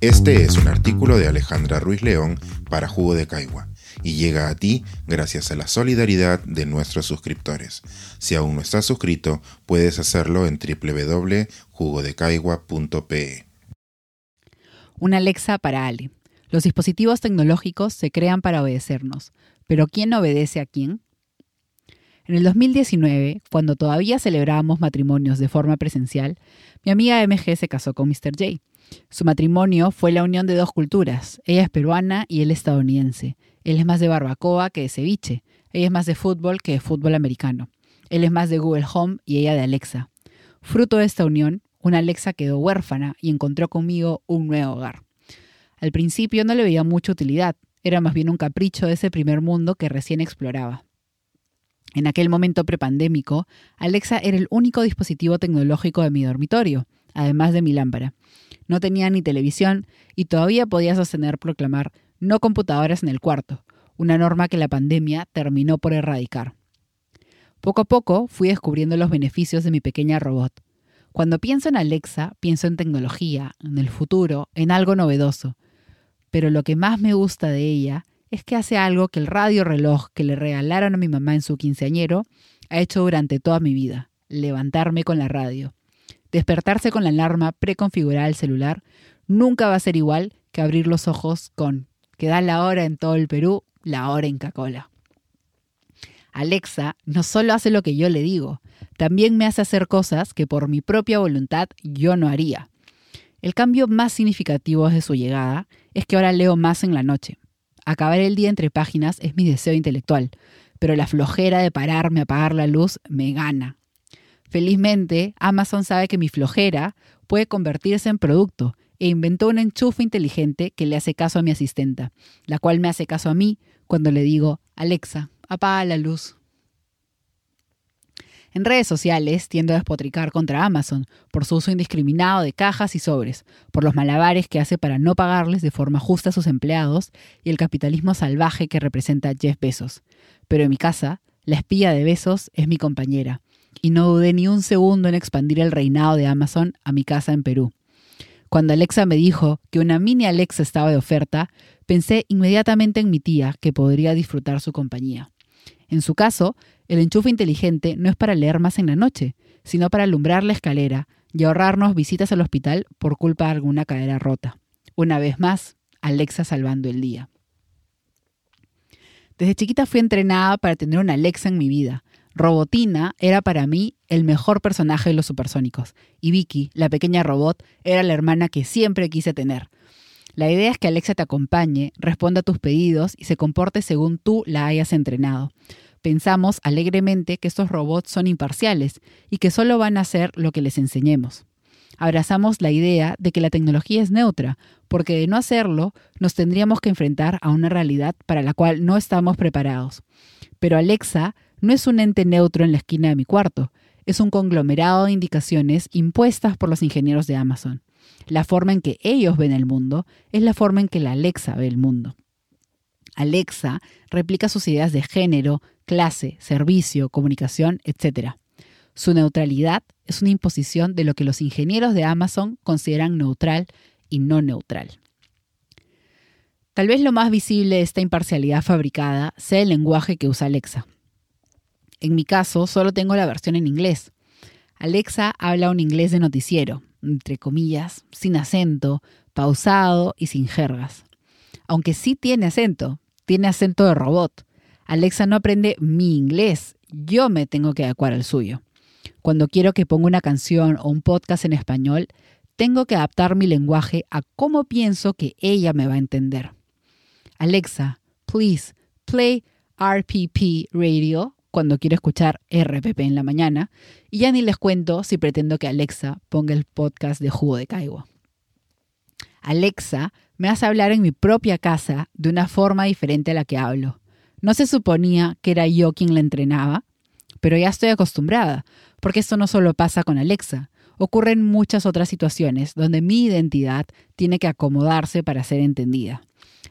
Este es un artículo de Alejandra Ruiz León para Jugo de Caigua y llega a ti gracias a la solidaridad de nuestros suscriptores. Si aún no estás suscrito, puedes hacerlo en www.jugodecaigua.pe. Una Alexa para Ali. Los dispositivos tecnológicos se crean para obedecernos, pero ¿quién obedece a quién? En el 2019, cuando todavía celebrábamos matrimonios de forma presencial, mi amiga MG se casó con Mr. J. Su matrimonio fue la unión de dos culturas. Ella es peruana y él estadounidense. Él es más de barbacoa que de ceviche. Ella es más de fútbol que de fútbol americano. Él es más de Google Home y ella de Alexa. Fruto de esta unión, una Alexa quedó huérfana y encontró conmigo un nuevo hogar. Al principio no le veía mucha utilidad, era más bien un capricho de ese primer mundo que recién exploraba. En aquel momento prepandémico, Alexa era el único dispositivo tecnológico de mi dormitorio, además de mi lámpara. No tenía ni televisión y todavía podía sostener proclamar no computadoras en el cuarto, una norma que la pandemia terminó por erradicar. Poco a poco fui descubriendo los beneficios de mi pequeña robot. Cuando pienso en Alexa, pienso en tecnología, en el futuro, en algo novedoso. Pero lo que más me gusta de ella es que hace algo que el radio reloj que le regalaron a mi mamá en su quinceañero ha hecho durante toda mi vida, levantarme con la radio. Despertarse con la alarma preconfigurada del celular nunca va a ser igual que abrir los ojos con que da la hora en todo el Perú, la hora en Cacola. Alexa no solo hace lo que yo le digo, también me hace hacer cosas que por mi propia voluntad yo no haría. El cambio más significativo desde su llegada es que ahora leo más en la noche. Acabar el día entre páginas es mi deseo intelectual, pero la flojera de pararme a apagar la luz me gana. Felizmente, Amazon sabe que mi flojera puede convertirse en producto e inventó un enchufe inteligente que le hace caso a mi asistenta, la cual me hace caso a mí cuando le digo, Alexa, apaga la luz. En redes sociales tiendo a despotricar contra Amazon por su uso indiscriminado de cajas y sobres, por los malabares que hace para no pagarles de forma justa a sus empleados y el capitalismo salvaje que representa Jeff Bezos. Pero en mi casa, la espía de Bezos es mi compañera, y no dudé ni un segundo en expandir el reinado de Amazon a mi casa en Perú. Cuando Alexa me dijo que una mini Alexa estaba de oferta, pensé inmediatamente en mi tía, que podría disfrutar su compañía. En su caso, el enchufe inteligente no es para leer más en la noche, sino para alumbrar la escalera y ahorrarnos visitas al hospital por culpa de alguna cadera rota. Una vez más, Alexa salvando el día. Desde chiquita fui entrenada para tener una Alexa en mi vida. Robotina era para mí el mejor personaje de los supersónicos, y Vicky, la pequeña robot, era la hermana que siempre quise tener. La idea es que Alexa te acompañe, responda a tus pedidos y se comporte según tú la hayas entrenado. Pensamos alegremente que estos robots son imparciales y que solo van a hacer lo que les enseñemos. Abrazamos la idea de que la tecnología es neutra, porque de no hacerlo nos tendríamos que enfrentar a una realidad para la cual no estamos preparados. Pero Alexa no es un ente neutro en la esquina de mi cuarto, es un conglomerado de indicaciones impuestas por los ingenieros de Amazon. La forma en que ellos ven el mundo es la forma en que la Alexa ve el mundo. Alexa replica sus ideas de género, clase, servicio, comunicación, etc. Su neutralidad es una imposición de lo que los ingenieros de Amazon consideran neutral y no neutral. Tal vez lo más visible de esta imparcialidad fabricada sea el lenguaje que usa Alexa. En mi caso, solo tengo la versión en inglés. Alexa habla un inglés de noticiero, entre comillas, sin acento, pausado y sin jergas. Aunque sí tiene acento, tiene acento de robot. Alexa no aprende mi inglés, yo me tengo que adecuar al suyo. Cuando quiero que ponga una canción o un podcast en español, tengo que adaptar mi lenguaje a cómo pienso que ella me va a entender. Alexa, please play RPP Radio cuando quiero escuchar RPP en la mañana, y ya ni les cuento si pretendo que Alexa ponga el podcast de Jugo de Caigua. Alexa me hace hablar en mi propia casa de una forma diferente a la que hablo. No se suponía que era yo quien la entrenaba, pero ya estoy acostumbrada, porque esto no solo pasa con Alexa, ocurre en muchas otras situaciones donde mi identidad tiene que acomodarse para ser entendida.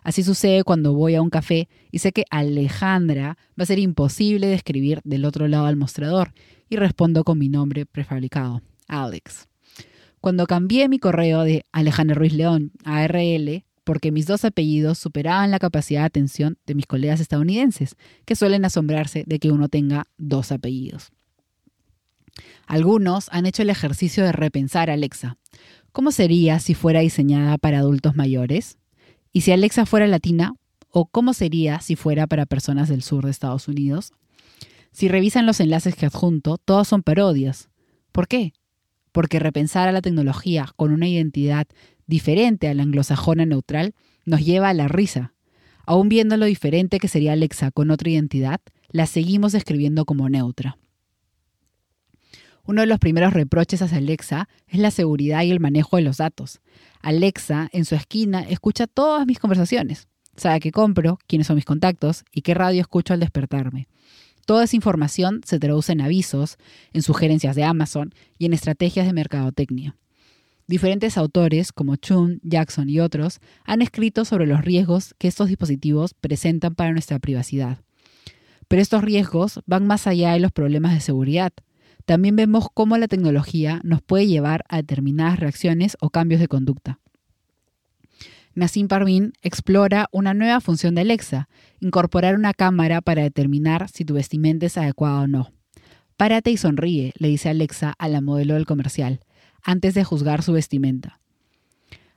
Así sucede cuando voy a un café y sé que Alejandra va a ser imposible de escribir del otro lado del mostrador y respondo con mi nombre prefabricado, Alex. Cuando cambié mi correo de Alejandro Ruiz León a RL, porque mis dos apellidos superaban la capacidad de atención de mis colegas estadounidenses, que suelen asombrarse de que uno tenga dos apellidos. Algunos han hecho el ejercicio de repensar Alexa. ¿Cómo sería si fuera diseñada para adultos mayores? ¿Y si Alexa fuera latina? ¿O cómo sería si fuera para personas del sur de Estados Unidos? Si revisan los enlaces que adjunto, todos son parodias. ¿Por qué? Porque repensar a la tecnología con una identidad diferente a la anglosajona neutral nos lleva a la risa. Aún viendo lo diferente que sería Alexa con otra identidad, la seguimos escribiendo como neutra. Uno de los primeros reproches hacia Alexa es la seguridad y el manejo de los datos. Alexa, en su esquina, escucha todas mis conversaciones. Sabe qué compro, quiénes son mis contactos y qué radio escucho al despertarme. Toda esa información se traduce en avisos, en sugerencias de Amazon y en estrategias de mercadotecnia. Diferentes autores, como Chun, Jackson y otros, han escrito sobre los riesgos que estos dispositivos presentan para nuestra privacidad. Pero estos riesgos van más allá de los problemas de seguridad también vemos cómo la tecnología nos puede llevar a determinadas reacciones o cambios de conducta. Nassim Parvin explora una nueva función de Alexa, incorporar una cámara para determinar si tu vestimenta es adecuada o no. Párate y sonríe, le dice Alexa a la modelo del comercial, antes de juzgar su vestimenta.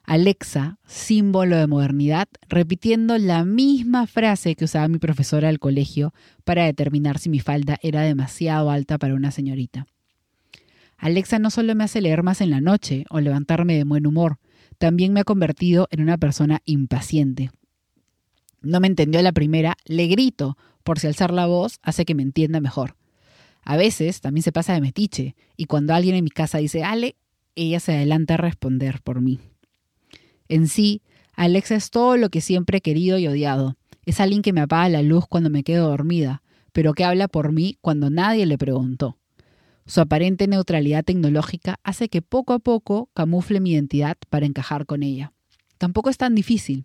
Alexa, símbolo de modernidad, repitiendo la misma frase que usaba mi profesora del colegio para determinar si mi falda era demasiado alta para una señorita. Alexa no solo me hace leer más en la noche o levantarme de buen humor, también me ha convertido en una persona impaciente. No me entendió la primera, le grito, por si alzar la voz hace que me entienda mejor. A veces también se pasa de metiche, y cuando alguien en mi casa dice Ale, ella se adelanta a responder por mí. En sí, Alexa es todo lo que siempre he querido y odiado. Es alguien que me apaga la luz cuando me quedo dormida, pero que habla por mí cuando nadie le preguntó. Su aparente neutralidad tecnológica hace que poco a poco camufle mi identidad para encajar con ella. Tampoco es tan difícil.